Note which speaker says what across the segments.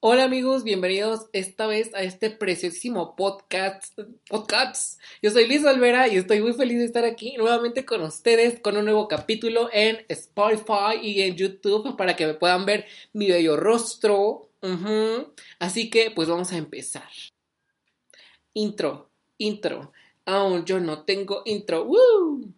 Speaker 1: Hola amigos, bienvenidos esta vez a este preciosísimo podcast. Podcasts. Yo soy Liz Olvera y estoy muy feliz de estar aquí nuevamente con ustedes con un nuevo capítulo en Spotify y en YouTube para que me puedan ver mi bello rostro. Así que pues vamos a empezar. Intro, intro. Aún yo no tengo intro. ¡Woo!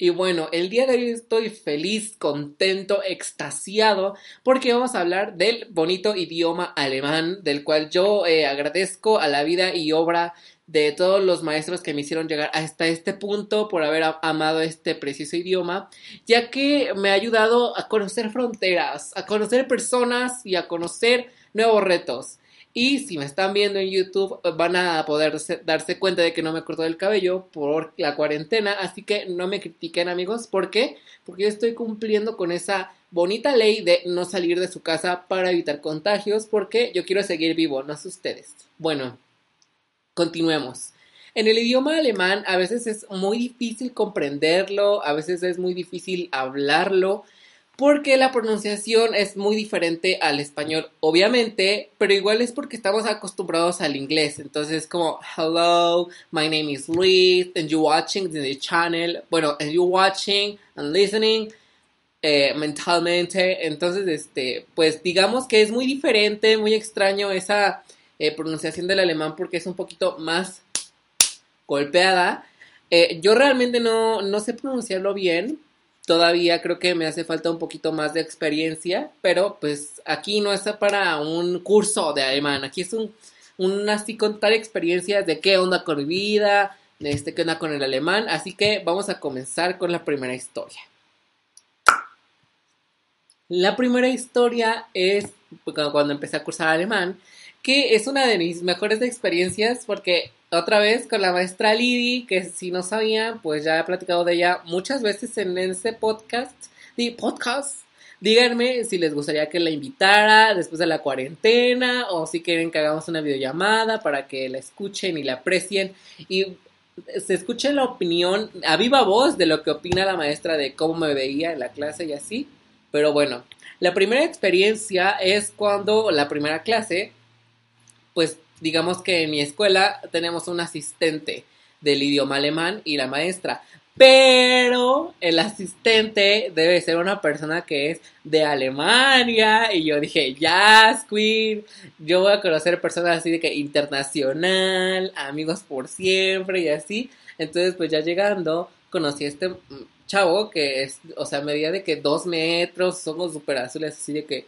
Speaker 1: Y bueno, el día de hoy estoy feliz, contento, extasiado, porque vamos a hablar del bonito idioma alemán, del cual yo eh, agradezco a la vida y obra de todos los maestros que me hicieron llegar hasta este punto por haber amado este precioso idioma, ya que me ha ayudado a conocer fronteras, a conocer personas y a conocer nuevos retos. Y si me están viendo en YouTube, van a poder darse cuenta de que no me corto el cabello por la cuarentena. Así que no me critiquen, amigos. ¿Por qué? Porque yo estoy cumpliendo con esa bonita ley de no salir de su casa para evitar contagios. Porque yo quiero seguir vivo, no sé ustedes. Bueno, continuemos. En el idioma alemán a veces es muy difícil comprenderlo, a veces es muy difícil hablarlo porque la pronunciación es muy diferente al español, obviamente, pero igual es porque estamos acostumbrados al inglés. Entonces, como, hello, my name is Luis, and you're watching the channel. Bueno, and you're watching and listening eh, mentalmente. Entonces, este, pues digamos que es muy diferente, muy extraño esa eh, pronunciación del alemán porque es un poquito más golpeada. Eh, yo realmente no, no sé pronunciarlo bien, Todavía creo que me hace falta un poquito más de experiencia, pero pues aquí no es para un curso de alemán, aquí es un, un así contar experiencias de qué onda con mi vida, de este, qué onda con el alemán, así que vamos a comenzar con la primera historia. La primera historia es cuando empecé a cursar alemán, que es una de mis mejores experiencias porque otra vez con la maestra Lidi, que si no sabía, pues ya he platicado de ella muchas veces en ese podcast, de podcast. Díganme si les gustaría que la invitara después de la cuarentena o si quieren que hagamos una videollamada para que la escuchen y la aprecien y se escuche la opinión a viva voz de lo que opina la maestra de cómo me veía en la clase y así. Pero bueno, la primera experiencia es cuando la primera clase, pues digamos que en mi escuela tenemos un asistente del idioma alemán y la maestra. Pero el asistente debe ser una persona que es de Alemania. Y yo dije, ya, Queen. Yo voy a conocer personas así de que internacional, amigos por siempre y así. Entonces, pues ya llegando, conocí a este chavo que es, o sea, medía de que dos metros, somos súper azules, así de que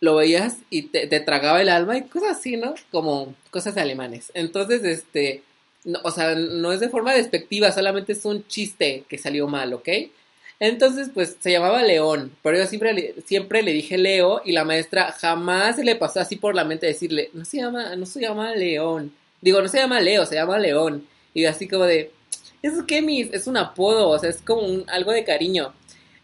Speaker 1: lo veías y te, tragaba el alma y cosas así, ¿no? Como cosas alemanes. Entonces, este, o sea, no es de forma despectiva, solamente es un chiste que salió mal, ¿ok? Entonces, pues se llamaba León, pero yo siempre siempre le dije Leo y la maestra jamás se le pasó así por la mente decirle, no se llama, no se llama León. Digo, no se llama Leo, se llama León. Y así como de, es que mis, es un apodo, o sea, es como un, algo de cariño.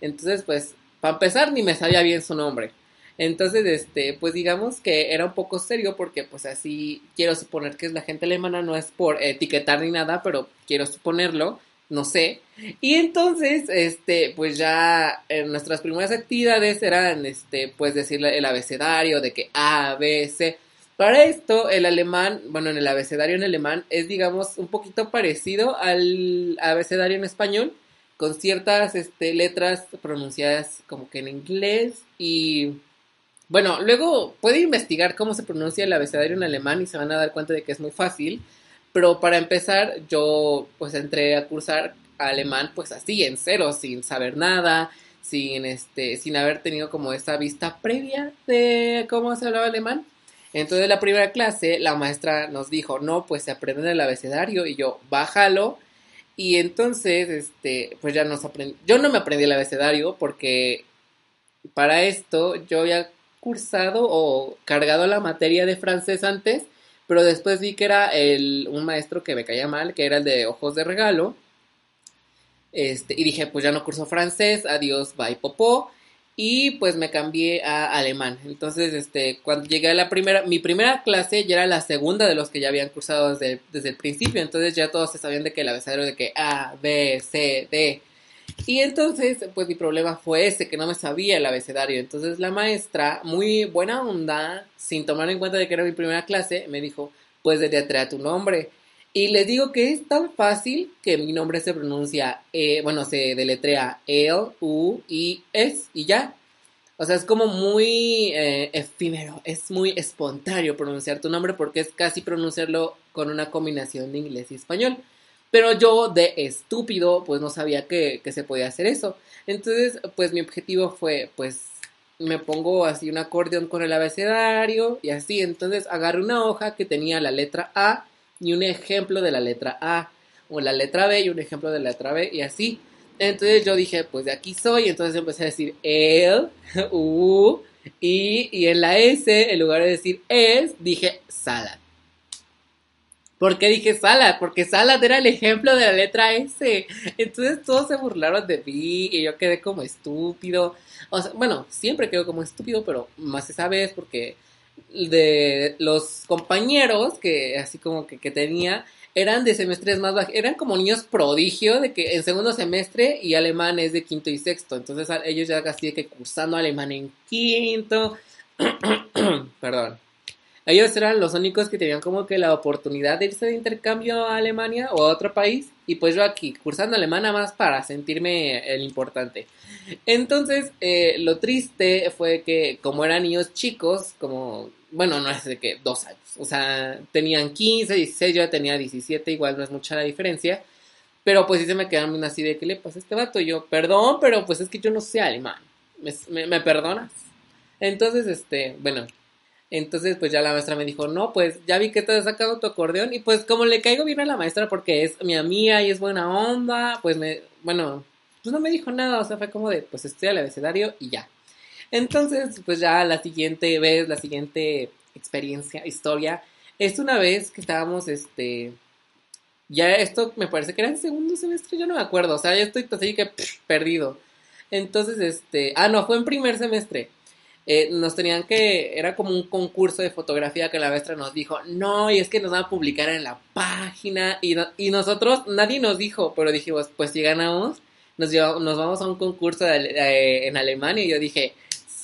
Speaker 1: Entonces, pues, para empezar, ni me sabía bien su nombre. Entonces, este, pues digamos que era un poco serio porque pues así quiero suponer que es la gente alemana, no es por etiquetar ni nada, pero quiero suponerlo, no sé. Y entonces, este, pues ya en nuestras primeras actividades eran, este, pues decir el abecedario de que A, B, C. Para esto, el alemán, bueno, en el abecedario en alemán es, digamos, un poquito parecido al abecedario en español, con ciertas este, letras pronunciadas como que en inglés y bueno, luego puede investigar cómo se pronuncia el abecedario en alemán y se van a dar cuenta de que es muy fácil. Pero para empezar, yo pues entré a cursar alemán pues así, en cero, sin saber nada, sin este, sin haber tenido como esa vista previa de cómo se hablaba alemán. Entonces la primera clase la maestra nos dijo, no, pues se aprende el abecedario y yo, bájalo. Y entonces, este, pues ya nos aprendí, yo no me aprendí el abecedario porque para esto yo ya cursado o cargado la materia de francés antes, pero después vi que era el, un maestro que me caía mal, que era el de ojos de regalo. Este, y dije, pues ya no curso francés, adiós, bye, popó. Y pues me cambié a alemán. Entonces, este, cuando llegué a la primera, mi primera clase ya era la segunda de los que ya habían cursado desde, desde el principio. Entonces ya todos se sabían de que el abecedario de que A, B, C, D. Y entonces, pues mi problema fue ese, que no me sabía el abecedario. Entonces la maestra, muy buena onda, sin tomar en cuenta de que era mi primera clase, me dijo, pues deletrea tu nombre. Y les digo que es tan fácil que mi nombre se pronuncia, eh, bueno, se deletrea L, U, I, S y ya. O sea, es como muy eh, efímero, es muy espontáneo pronunciar tu nombre porque es casi pronunciarlo con una combinación de inglés y español. Pero yo de estúpido, pues no sabía que, que se podía hacer eso. Entonces, pues mi objetivo fue, pues me pongo así un acordeón con el abecedario y así. Entonces agarré una hoja que tenía la letra A y un ejemplo de la letra A, o la letra B y un ejemplo de la letra B, y así. Entonces yo dije, pues de aquí soy, entonces empecé a decir el, u, y, y en la S, en lugar de decir es, dije salad. ¿Por qué dije salad? Porque salad era el ejemplo de la letra S. Entonces todos se burlaron de mí y yo quedé como estúpido. O sea, bueno, siempre quedo como estúpido, pero más esa vez porque de los compañeros que así como que, que tenía eran de semestres más bajos, eran como niños prodigio de que en segundo semestre y alemán es de quinto y sexto, entonces ellos ya casi de que cursando alemán en quinto, perdón, ellos eran los únicos que tenían como que la oportunidad de irse de intercambio a Alemania o a otro país. Y pues yo aquí, cursando alemán nada más para sentirme el importante. Entonces, eh, lo triste fue que como eran niños chicos, como, bueno, no es de que dos años. O sea, tenían 15, 16, yo ya tenía 17, igual no es mucha la diferencia. Pero pues sí se me quedaron así de, ¿qué le pasa a este vato? Y yo, perdón, pero pues es que yo no sé alemán. ¿Me, me perdonas? Entonces, este, bueno, entonces, pues ya la maestra me dijo, no, pues ya vi que te has sacado tu acordeón. Y pues como le caigo bien a la maestra porque es mi amiga y es buena onda, pues me, bueno, pues no me dijo nada. O sea, fue como de, pues estoy al abecedario y ya. Entonces, pues ya la siguiente vez, la siguiente experiencia, historia, es una vez que estábamos, este, ya esto me parece que era en segundo semestre, yo no me acuerdo. O sea, ya estoy así que perdido. Entonces, este, ah, no, fue en primer semestre. Eh, nos tenían que, era como un concurso de fotografía que la maestra nos dijo, no, y es que nos van a publicar en la página, y, y nosotros, nadie nos dijo, pero dijimos, pues si ganamos, nos, nos vamos a un concurso eh, en Alemania, y yo dije,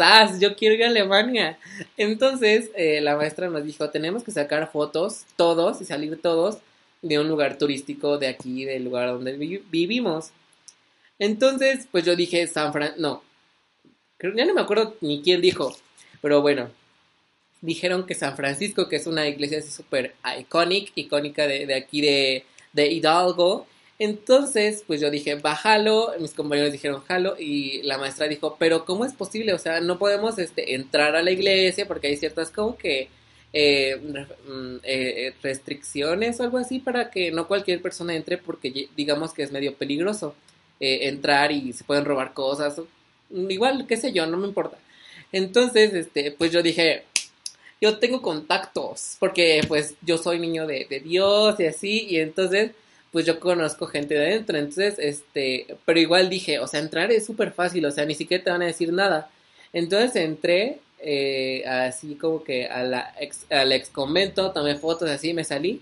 Speaker 1: ¡Sas! Yo quiero ir a Alemania. Entonces, eh, la maestra nos dijo, tenemos que sacar fotos, todos, y salir todos, de un lugar turístico de aquí, del lugar donde vivimos. Entonces, pues yo dije, San Fran, no, ya no me acuerdo ni quién dijo, pero bueno, dijeron que San Francisco, que es una iglesia súper icónica, icónica de, aquí de, Hidalgo, entonces, pues yo dije, bájalo, mis compañeros dijeron, jalo, y la maestra dijo, pero ¿cómo es posible? O sea, no podemos este, entrar a la iglesia porque hay ciertas como que eh, mm, eh, restricciones o algo así para que no cualquier persona entre porque digamos que es medio peligroso eh, entrar y se pueden robar cosas igual, qué sé yo, no me importa. Entonces, este, pues yo dije, yo tengo contactos, porque pues yo soy niño de, Dios y así, y entonces, pues yo conozco gente de adentro, entonces, este, pero igual dije, o sea, entrar es súper fácil, o sea, ni siquiera te van a decir nada. Entonces entré, eh, así como que a la ex, al ex convento, tomé fotos así, me salí,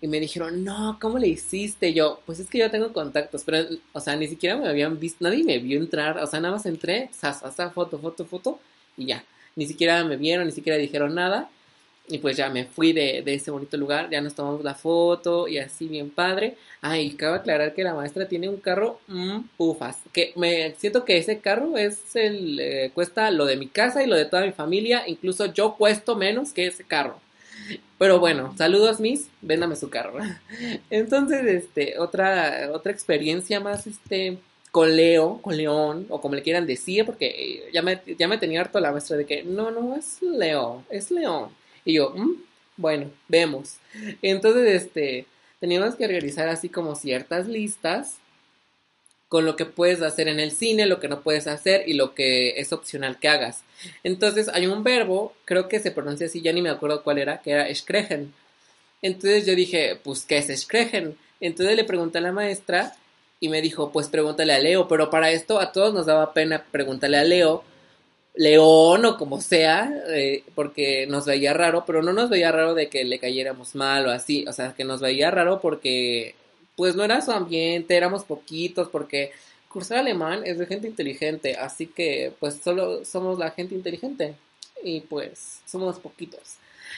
Speaker 1: y me dijeron, no, ¿cómo le hiciste? yo, pues es que yo tengo contactos, pero, o sea, ni siquiera me habían visto, nadie me vio entrar, o sea, nada más entré, sa, foto, foto, foto, y ya. Ni siquiera me vieron, ni siquiera dijeron nada. Y pues ya me fui de, ese bonito lugar, ya nos tomamos la foto y así bien padre. Ay, cabe aclarar que la maestra tiene un carro mmm, pufas. Que me siento que ese carro es el eh, cuesta lo de mi casa y lo de toda mi familia. Incluso yo cuesto menos que ese carro. Pero bueno, saludos Miss, véndame su carro. Entonces, este, otra, otra experiencia más, este, con Leo, con León, o como le quieran decir, porque ya me, ya me tenía harto la maestra de que, no, no, es Leo, es León. Y yo, mm, bueno, vemos. Entonces, este, teníamos que realizar así como ciertas listas con lo que puedes hacer en el cine, lo que no puedes hacer y lo que es opcional que hagas. Entonces hay un verbo, creo que se pronuncia así, ya ni me acuerdo cuál era, que era skregen. Entonces yo dije, pues, ¿qué es skregen? Entonces le pregunté a la maestra y me dijo, pues pregúntale a Leo, pero para esto a todos nos daba pena preguntarle a Leo, León o como sea, eh, porque nos veía raro, pero no nos veía raro de que le cayéramos mal o así, o sea, que nos veía raro porque pues no era su ambiente, éramos poquitos, porque cursar alemán es de gente inteligente, así que pues solo somos la gente inteligente y pues somos poquitos.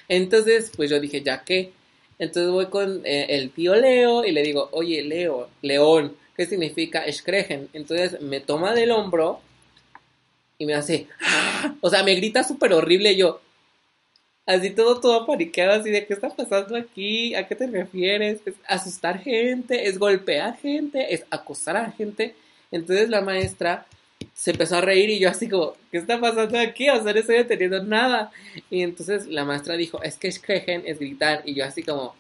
Speaker 1: Entonces, pues yo dije, ya que, entonces voy con eh, el tío Leo y le digo, oye, Leo, León, ¿qué significa Schregen? Entonces me toma del hombro y me hace, ¡Ah! o sea, me grita súper horrible yo, Así todo, todo paniqueado, así de qué está pasando aquí, a qué te refieres, es asustar gente, es golpear gente, es acosar a gente. Entonces la maestra se empezó a reír y yo así como, ¿qué está pasando aquí? O sea, no estoy entendiendo nada. Y entonces la maestra dijo, es que Skregen es gritar. Y yo así como,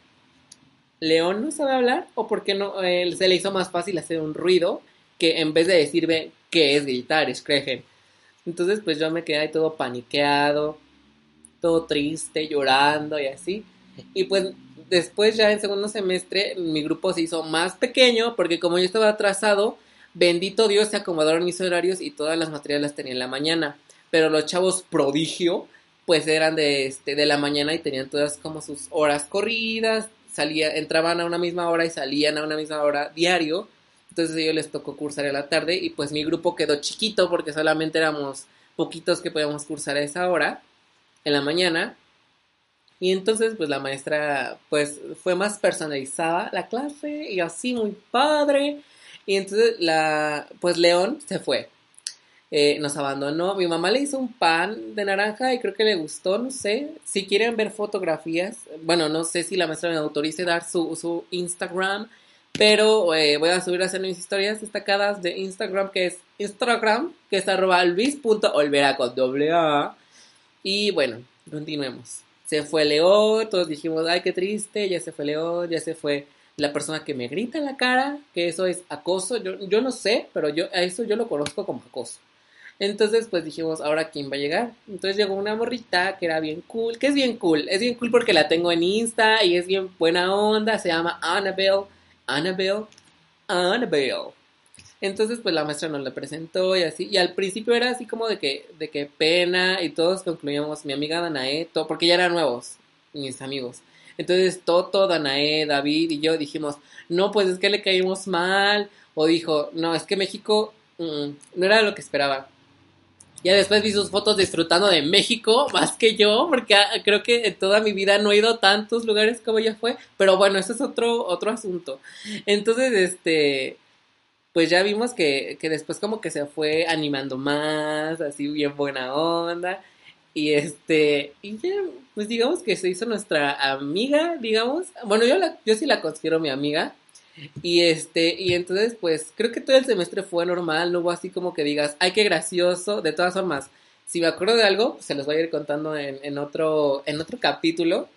Speaker 1: ¿León no sabe hablar? ¿O por qué no eh, se le hizo más fácil hacer un ruido que en vez de decirme qué es gritar, Skregen? Entonces pues yo me quedé ahí todo paniqueado todo triste, llorando y así. Y pues después ya en segundo semestre mi grupo se hizo más pequeño porque como yo estaba atrasado, bendito Dios se acomodaron mis horarios y todas las materias las tenía en la mañana. Pero los chavos prodigio pues eran de, este, de la mañana y tenían todas como sus horas corridas, salía, entraban a una misma hora y salían a una misma hora diario. Entonces a ellos les tocó cursar en la tarde y pues mi grupo quedó chiquito porque solamente éramos poquitos que podíamos cursar a esa hora en la mañana. Y entonces, pues la maestra, pues fue más personalizada la clase y así muy padre. Y entonces, la, pues León se fue. Eh, nos abandonó. Mi mamá le hizo un pan de naranja y creo que le gustó, no sé. Si quieren ver fotografías, bueno, no sé si la maestra me autorice dar su, su Instagram, pero eh, voy a subir a hacer mis historias destacadas de Instagram, que es Instagram, que es arroba luis.olvera con doble A. Y bueno, continuemos. Se fue León, todos dijimos, ay, qué triste, ya se fue León, ya se fue la persona que me grita en la cara, que eso es acoso. Yo, yo no sé, pero yo a eso yo lo conozco como acoso. Entonces, pues dijimos, ahora quién va a llegar. Entonces llegó una morrita que era bien cool, que es bien cool, es bien cool porque la tengo en Insta y es bien buena onda, se llama Annabelle, Annabelle, Annabelle. Entonces, pues la maestra nos la presentó y así. Y al principio era así como de que, de que pena y todos concluíamos, mi amiga Danae, todo, porque ya eran nuevos, mis amigos. Entonces, Toto, Danae, David y yo dijimos, no, pues es que le caímos mal. O dijo, no, es que México mm, no era lo que esperaba. Ya después vi sus fotos disfrutando de México más que yo, porque ah, creo que en toda mi vida no he ido a tantos lugares como ella fue. Pero bueno, ese es otro, otro asunto. Entonces, este, pues ya vimos que, que después como que se fue animando más, así bien buena onda. Y este, y ya, pues digamos que se hizo nuestra amiga, digamos. Bueno, yo, la, yo sí la considero mi amiga. Y este, y entonces, pues, creo que todo el semestre fue normal, no hubo así como que digas, ay, qué gracioso. De todas formas, si me acuerdo de algo, pues, se los voy a ir contando en, en, otro, en otro capítulo.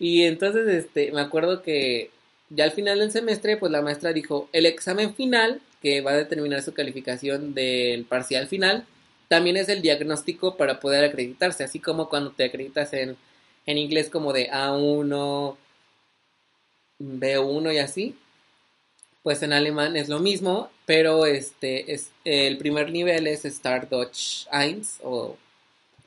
Speaker 1: Y entonces, este, me acuerdo que ya al final del semestre, pues la maestra dijo, el examen final que va a determinar su calificación del parcial final, también es el diagnóstico para poder acreditarse, así como cuando te acreditas en, en inglés como de A1, B1 y así, pues en alemán es lo mismo, pero este es el primer nivel es Start Deutsch 1 o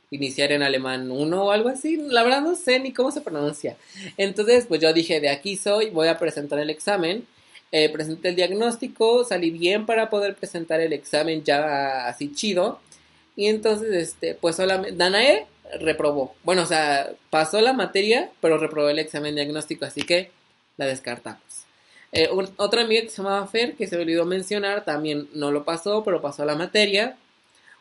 Speaker 1: iniciar en alemán 1 o algo así, la verdad no sé ni cómo se pronuncia. Entonces, pues yo dije, de aquí soy, voy a presentar el examen eh, presenté el diagnóstico, salí bien para poder presentar el examen ya así chido. Y entonces, este, pues solamente, Danae reprobó. Bueno, o sea, pasó la materia, pero reprobó el examen diagnóstico, así que la descartamos. Eh, otra amiga que se llamaba Fer, que se me olvidó mencionar, también no lo pasó, pero pasó la materia.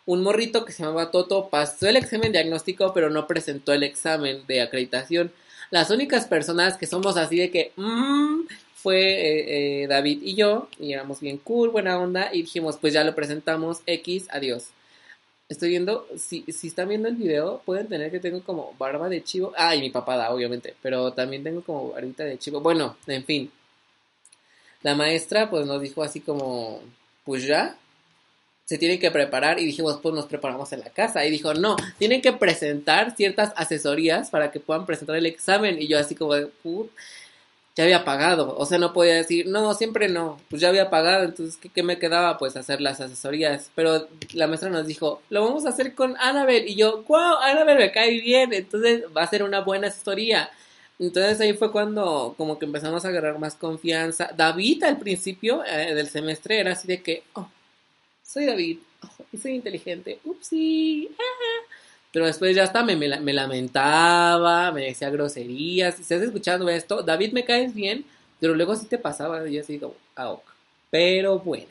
Speaker 1: Un morrito que se llamaba Toto pasó el examen diagnóstico, pero no presentó el examen de acreditación. Las únicas personas que somos así de que, mmm, fue eh, eh, David y yo, y éramos bien cool, buena onda, y dijimos, pues ya lo presentamos, X, adiós. Estoy viendo, si, si están viendo el video, pueden tener que tengo como barba de chivo. Ah, y mi papada, obviamente, pero también tengo como barbita de chivo. Bueno, en fin. La maestra pues nos dijo así como, pues ya, se tienen que preparar y dijimos, pues nos preparamos en la casa. Y dijo, no, tienen que presentar ciertas asesorías para que puedan presentar el examen. Y yo así como, ya había pagado. O sea, no podía decir, no, siempre no, pues ya había pagado. Entonces, ¿qué, me quedaba? Pues hacer las asesorías. Pero la maestra nos dijo, lo vamos a hacer con Annabel. Y yo, wow, Annabel me cae bien. Entonces va a ser una buena asesoría. Entonces ahí fue cuando como que empezamos a agarrar más confianza. David al principio eh, del semestre era así de que, oh, soy David, y soy inteligente, upsí, pero después ya hasta me, me, lamentaba, me decía groserías, si estás escuchando esto, David me caes bien, pero luego sí te pasaba, y yo así como, ah, ok. pero bueno.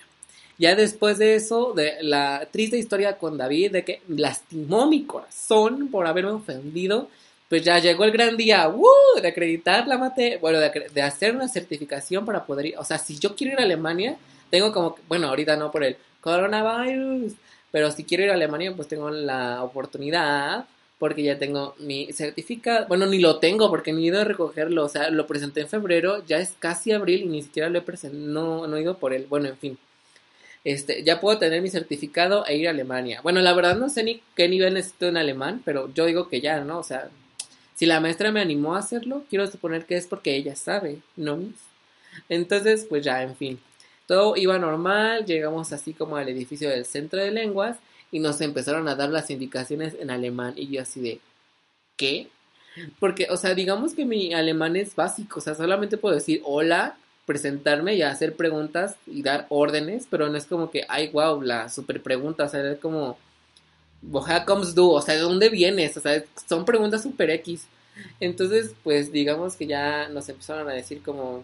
Speaker 1: Ya después de eso, de la triste historia con David, de que lastimó mi corazón por haberme ofendido, pues ya llegó el gran día, ¡uh! de acreditar la materia, bueno, de, de, hacer una certificación para poder ir, o sea, si yo quiero ir a Alemania, tengo como, bueno, ahorita no por el coronavirus. Pero si quiero ir a Alemania, pues tengo la oportunidad porque ya tengo mi certificado. Bueno, ni lo tengo porque ni he ido a recogerlo. O sea, lo presenté en febrero, ya es casi abril y ni siquiera lo he presentado. No, no he ido por él. Bueno, en fin. Este, ya puedo tener mi certificado e ir a Alemania. Bueno, la verdad no sé ni qué nivel necesito en alemán, pero yo digo que ya, ¿no? O sea, si la maestra me animó a hacerlo, quiero suponer que es porque ella sabe, ¿no? Entonces, pues ya, en fin. Todo iba normal, llegamos así como al edificio del centro de lenguas y nos empezaron a dar las indicaciones en alemán y yo así de, ¿qué? Porque, o sea, digamos que mi alemán es básico, o sea, solamente puedo decir hola, presentarme y hacer preguntas y dar órdenes, pero no es como que, ay, wow, la super pregunta, o sea, es como, Woher comes du? O sea, ¿de dónde vienes? O sea, son preguntas super X. Entonces, pues digamos que ya nos empezaron a decir como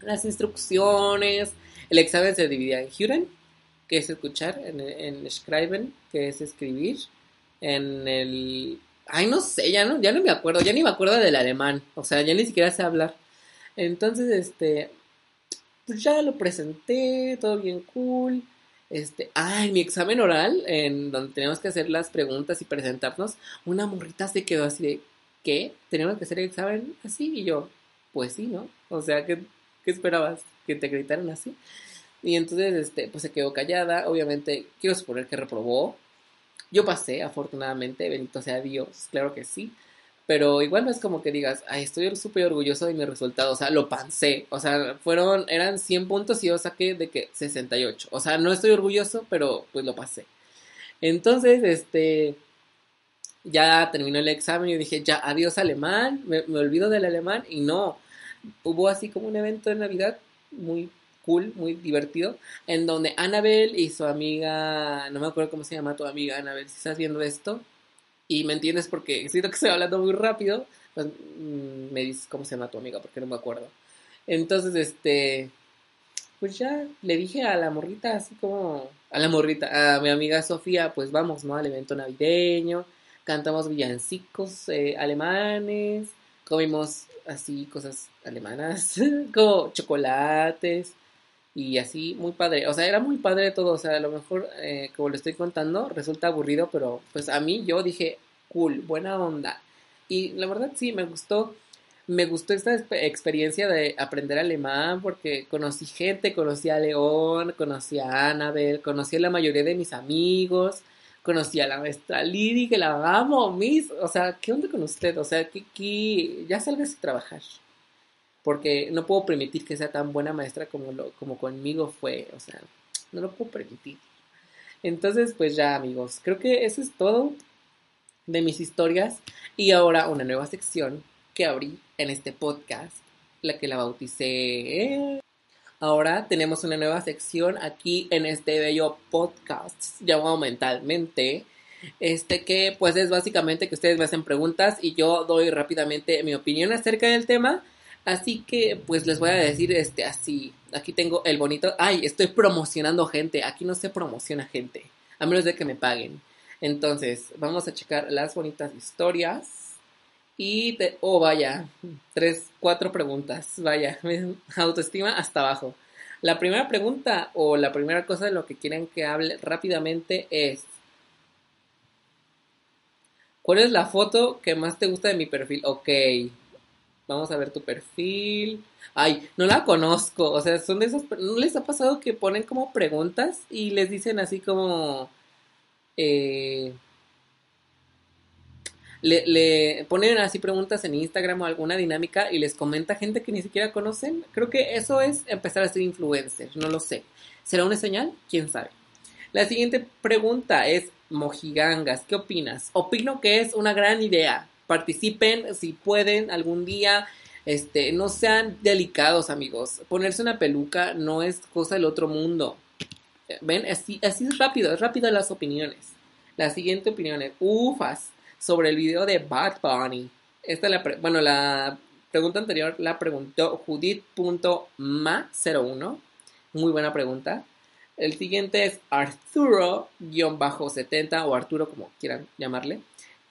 Speaker 1: las instrucciones, el examen se dividía en Huren, que es escuchar, en, en Schreiben, que es escribir, en el... Ay, no sé, ya no, ya no me acuerdo, ya ni me acuerdo del alemán, o sea, ya ni siquiera sé hablar. Entonces, este, pues ya lo presenté, todo bien cool. Este, ay, mi examen oral, en donde teníamos que hacer las preguntas y presentarnos, una morrita se quedó así de, ¿qué? ¿Tenemos que hacer el examen así? Y yo, pues sí, ¿no? O sea, ¿qué, qué esperabas? que te gritaran así. Y entonces, este, pues se quedó callada. Obviamente, quiero suponer que reprobó. Yo pasé, afortunadamente, bendito sea Dios, claro que sí. Pero igual no es como que digas, ay, estoy súper orgulloso de mi resultado. O sea, lo pasé. O sea, fueron, eran 100 puntos y yo saqué de que 68. O sea, no estoy orgulloso, pero pues lo pasé. Entonces, este, ya terminó el examen y dije, ya, adiós alemán, me, me olvido del alemán. Y no, hubo así como un evento de Navidad muy cool, muy divertido, en donde Annabel y su amiga, no me acuerdo cómo se llama tu amiga Annabel, si estás viendo esto y me entiendes porque siento que estoy hablando muy rápido, pues mm, me dices cómo se llama tu amiga porque no me acuerdo. Entonces, este, pues ya le dije a la morrita, así como, a la morrita, a mi amiga Sofía, pues vamos, ¿no? Al evento navideño, cantamos villancicos eh, alemanes, comimos así cosas alemanas, como chocolates y así, muy padre. O sea, era muy padre todo. O sea, a lo mejor, eh, como lo estoy contando, resulta aburrido, pero pues a mí yo dije, cool, buena onda. Y la verdad sí, me gustó. Me gustó esta experiencia de aprender alemán porque conocí gente, conocí a León, conocí a Annabel, conocí a la mayoría de mis amigos conocí a la maestra Lidi, que la amo, Miss. O sea, ¿qué onda con usted? O sea, que, ya salgas a trabajar. Porque no puedo permitir que sea tan buena maestra como, lo, como conmigo fue. O sea, no lo puedo permitir. Entonces, pues ya, amigos, creo que eso es todo de mis historias. Y ahora una nueva sección que abrí en este podcast, la que la bauticé Ahora tenemos una nueva sección aquí en este bello podcast llamado Mentalmente. Este que pues es básicamente que ustedes me hacen preguntas y yo doy rápidamente mi opinión acerca del tema. Así que pues les voy a decir este así. Aquí tengo el bonito. Ay, estoy promocionando gente. Aquí no se promociona gente. A menos de que me paguen. Entonces, vamos a checar las bonitas historias. Y, te, oh, vaya, tres, cuatro preguntas. Vaya, autoestima hasta abajo. La primera pregunta o la primera cosa de lo que quieren que hable rápidamente es, ¿cuál es la foto que más te gusta de mi perfil? Ok, Vamos a ver tu perfil. Ay, no la conozco. O sea, son de esas. ¿No les ha pasado que ponen como preguntas y les dicen así como. Eh, le, le, ponen así preguntas en Instagram o alguna dinámica y les comenta gente que ni siquiera conocen. Creo que eso es empezar a ser influencer, no lo sé. ¿Será una señal? ¿Quién sabe? La siguiente pregunta es, Mojigangas, ¿qué opinas? Opino que es una gran idea. Participen si pueden algún día. Este, no sean delicados, amigos. Ponerse una peluca no es cosa del otro mundo. ¿Ven? Así, así es rápido, es rápido las opiniones. La siguiente opinión es, ufas, sobre el video de Bad Bunny. Esta la bueno, la pregunta anterior la preguntó Judith.ma01. Muy buena pregunta. El siguiente es Arturo-70 o Arturo como quieran llamarle.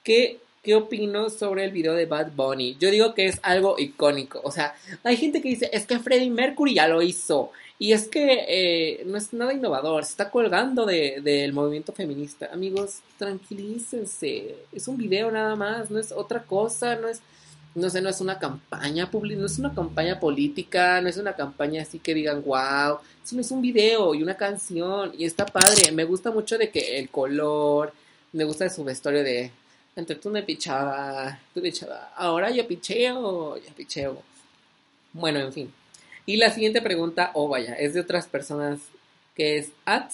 Speaker 1: ¿Qué, ¿Qué opino sobre el video de Bad Bunny? Yo digo que es algo icónico. O sea, hay gente que dice, es que Freddie Mercury ya lo hizo. Y es que eh, no es nada innovador, se está colgando del movimiento feminista. Amigos, tranquilícense. Es un video nada más, no es otra cosa, no es, no sé, no es una campaña pública, no es una campaña política, no es una campaña así que digan, wow, sino es un video y una canción y está padre. Me gusta mucho de que el color, me gusta de su vestuario de, entre tú me pichaba, tú pichaba, ahora yo picheo, ya picheo. Bueno, en fin. Y la siguiente pregunta, oh vaya, es de otras personas, que es at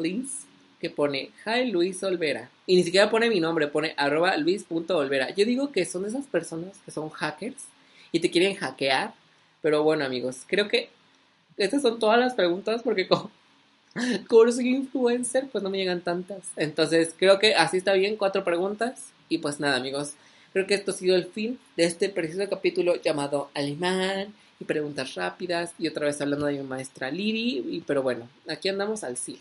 Speaker 1: Liz, que pone Hi Luis Olvera. Y ni siquiera pone mi nombre, pone arroba luis.olvera. Yo digo que son esas personas que son hackers y te quieren hackear. Pero bueno, amigos, creo que estas son todas las preguntas porque como, soy influencer, pues no me llegan tantas. Entonces, creo que así está bien, cuatro preguntas. Y pues nada, amigos, creo que esto ha sido el fin de este preciso capítulo llamado Alemán y preguntas rápidas y otra vez hablando de mi maestra Liri, y, pero bueno, aquí andamos al sí.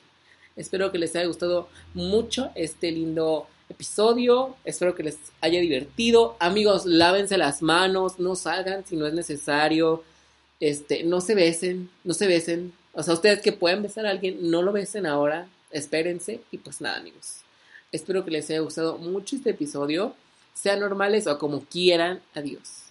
Speaker 1: Espero que les haya gustado mucho este lindo episodio, espero que les haya divertido. Amigos, lávense las manos, no salgan si no es necesario. Este, no se besen, no se besen. O sea, ustedes que pueden besar a alguien, no lo besen ahora, espérense y pues nada, amigos. Espero que les haya gustado mucho este episodio. Sean normales o como quieran. Adiós.